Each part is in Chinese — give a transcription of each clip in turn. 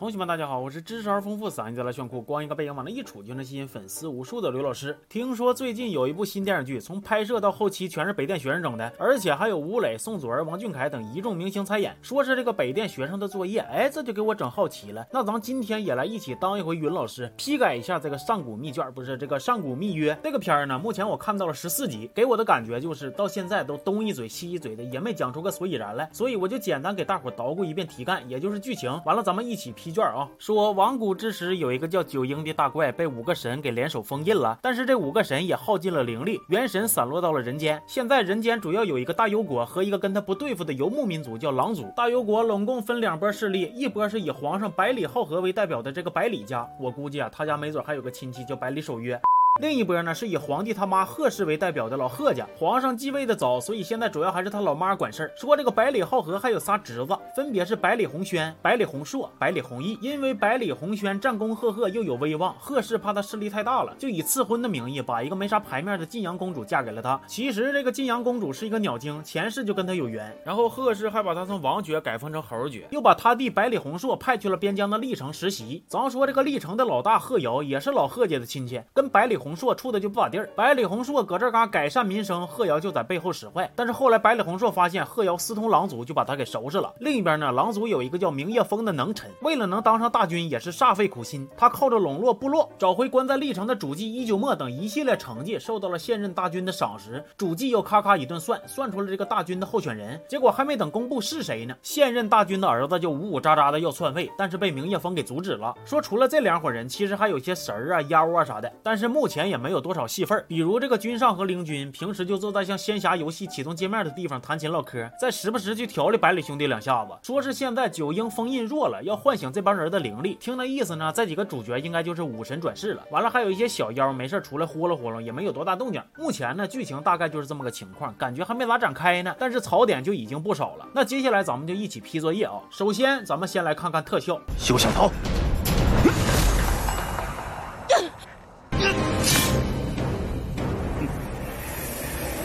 同学们，大家好，我是知识而丰富、嗓音再来炫酷、光一个背影往那一杵就能吸引粉丝无数的刘老师。听说最近有一部新电视剧，从拍摄到后期全是北电学生整的，而且还有吴磊、宋祖儿、王俊凯等一众明星参演，说是这个北电学生的作业。哎，这就给我整好奇了。那咱今天也来一起当一回云老师，批改一下这个上古密卷，不是这个上古密约这个片儿呢？目前我看到了十四集，给我的感觉就是到现在都东一嘴西一嘴的，也没讲出个所以然来。所以我就简单给大伙捣鼓一遍题干，也就是剧情。完了，咱们一起批卷啊，说。王古之时，有一个叫九婴的大怪被五个神给联手封印了，但是这五个神也耗尽了灵力，元神散落到了人间。现在人间主要有一个大幽国和一个跟他不对付的游牧民族叫狼族。大幽国拢共分两波势力，一波是以皇上百里浩和为代表的这个百里家，我估计啊，他家没准还有个亲戚叫百里守约。另一波呢，是以皇帝他妈贺氏为代表的老贺家，皇上继位的早，所以现在主要还是他老妈管事儿。说这个百里浩和还有仨侄子，分别是百里红轩、百里弘硕、百里弘毅。因为百里弘宣战功赫赫，又有威望，贺氏怕他势力太大了，就以赐婚的名义，把一个没啥牌面的晋阳公主嫁给了他。其实这个晋阳公主是一个鸟精，前世就跟他有缘。然后贺氏还把他从王爵改封成侯爵，又把他弟百里弘硕派去了边疆的历城实习。咱说这个历城的老大贺瑶也是老贺家的亲戚，跟百里红硕处的就不咋。地儿，百里弘硕搁这嘎改善民生，贺瑶就在背后使坏。但是后来百里弘硕发现贺瑶私通狼族，就把他给收拾了。另一边呢，狼族有一个叫明夜风的能臣，为了能当上大军，也是煞费苦心。他靠着笼络部落，找回关在历城的主祭一九末等一系列成绩，受到了现任大军的赏识。主祭又咔咔一顿算，算出了这个大军的候选人。结果还没等公布是谁呢，现任大军的儿子就呜呜喳喳的要篡位，但是被明夜风给阻止了。说除了这两伙人，其实还有些神儿啊、妖啊啥的，但是目前也没有多少戏。份，比如这个君上和灵君，平时就坐在像仙侠游戏启动界面的地方弹琴唠嗑，再时不时去调理百里兄弟两下子。说是现在九婴封印弱了，要唤醒这帮人的灵力。听那意思呢，这几个主角应该就是武神转世了。完了，还有一些小妖没事出来呼噜呼噜，也没有多大动静。目前呢，剧情大概就是这么个情况，感觉还没咋展开呢。但是槽点就已经不少了。那接下来咱们就一起批作业啊。首先，咱们先来看看特效，休想逃！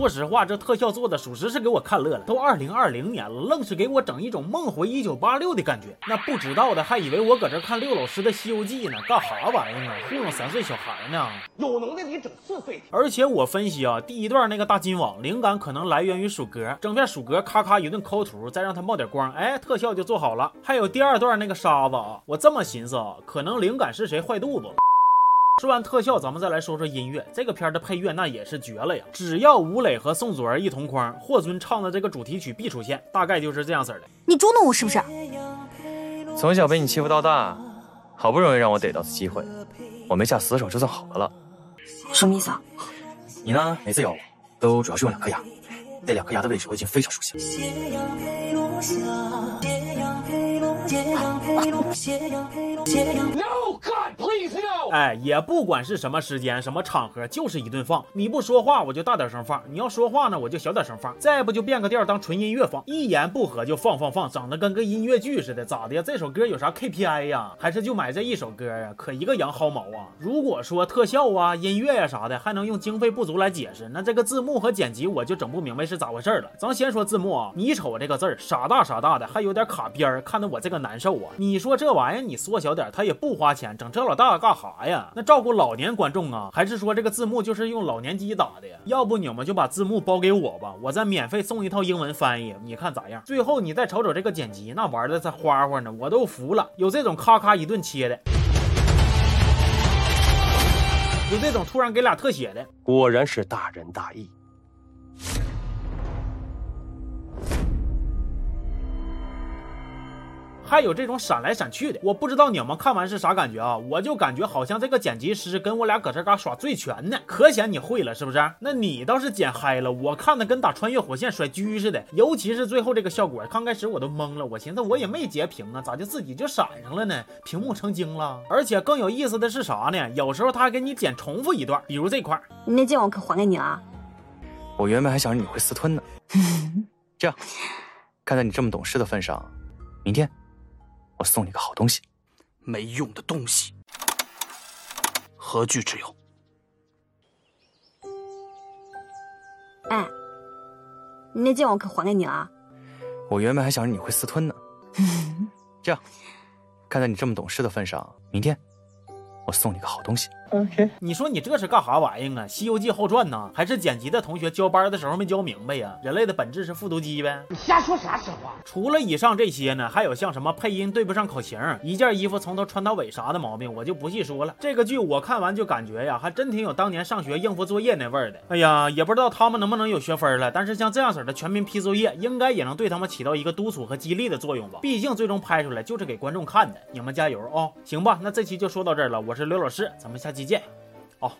说实话，这特效做的属实是给我看乐了。都二零二零年了，愣是给我整一种梦回一九八六的感觉。那不知道的还以为我搁这看六老师的《西游记》呢，干啥玩意儿啊？糊弄三岁小孩呢？有能耐你整四岁。而且我分析啊，第一段那个大金网灵感可能来源于鼠格，整片鼠格咔咔一顿抠图，再让它冒点光，哎，特效就做好了。还有第二段那个沙子啊，我这么寻思啊，可能灵感是谁坏肚子了。说完特效，咱们再来说说音乐。这个片的配乐那也是绝了呀！只要吴磊和宋祖儿一同框，霍尊唱的这个主题曲必出现，大概就是这样式的。你捉弄我是不是？从小被你欺负到大，好不容易让我逮到次机会，我没下死手就算好的了。什么意思啊？你呢？每次咬我都主要是用两颗牙，那两颗牙的位置我已经非常熟悉了。哎，也不管是什么时间、什么场合，就是一顿放。你不说话，我就大点声放；你要说话呢，我就小点声放。再不就变个调当纯音乐放，一言不合就放放放，整的跟个音乐剧似的，咋的呀？这首歌有啥 KPI 呀？还是就买这一首歌呀？可一个羊薅毛啊！如果说特效啊、音乐呀啥的，还能用经费不足来解释，那这个字幕和剪辑我就整不明白是咋回事了。咱先说字幕啊，你瞅这个字儿，傻大傻大的，还有点卡边儿，看得我这个难受啊！你说这玩意儿你缩小点，它也不花钱，整这老大干哈啥呀？那照顾老年观众啊，还是说这个字幕就是用老年机打的呀？要不你们就把字幕包给我吧，我再免费送一套英文翻译，你看咋样？最后你再瞅瞅这个剪辑，那玩的才花花呢，我都服了。有这种咔咔一顿切的，有这种突然给俩特写的，果然是大仁大义。还有这种闪来闪去的。我不知道你们看完是啥感觉啊？我就感觉好像这个剪辑师跟我俩搁这嘎耍醉拳呢，可显你会了是不是？那你倒是剪嗨了，我看的跟打穿越火线甩狙似的，尤其是最后这个效果，刚开始我都懵了，我寻思我也没截屏啊，咋就自己就闪上了呢？屏幕成精了。而且更有意思的是啥呢？有时候他还给你剪重复一段，比如这块，你那剑我可还给你了啊。我原本还想着你会私吞呢。这样，看在你这么懂事的份上，明天我送你个好东西。没用的东西，何惧之有？哎，你那剑我可还给你了啊。我原本还想着你会私吞呢。这样，看在你这么懂事的份上，明天我送你个好东西。OK，你说你这是干啥玩意儿啊？《西游记后传》呢？还是剪辑的同学交班的时候没教明白呀？人类的本质是复读机呗？你瞎说啥实话？除了以上这些呢，还有像什么配音对不上口型，一件衣服从头穿到尾啥的毛病，我就不细说了。这个剧我看完就感觉呀，还真挺有当年上学应付作业那味儿的。哎呀，也不知道他们能不能有学分了。但是像这样式的全民批作业，应该也能对他们起到一个督促和激励的作用吧？毕竟最终拍出来就是给观众看的。你们加油啊！行吧，那这期就说到这儿了。我是刘老师，咱们下期见。哦。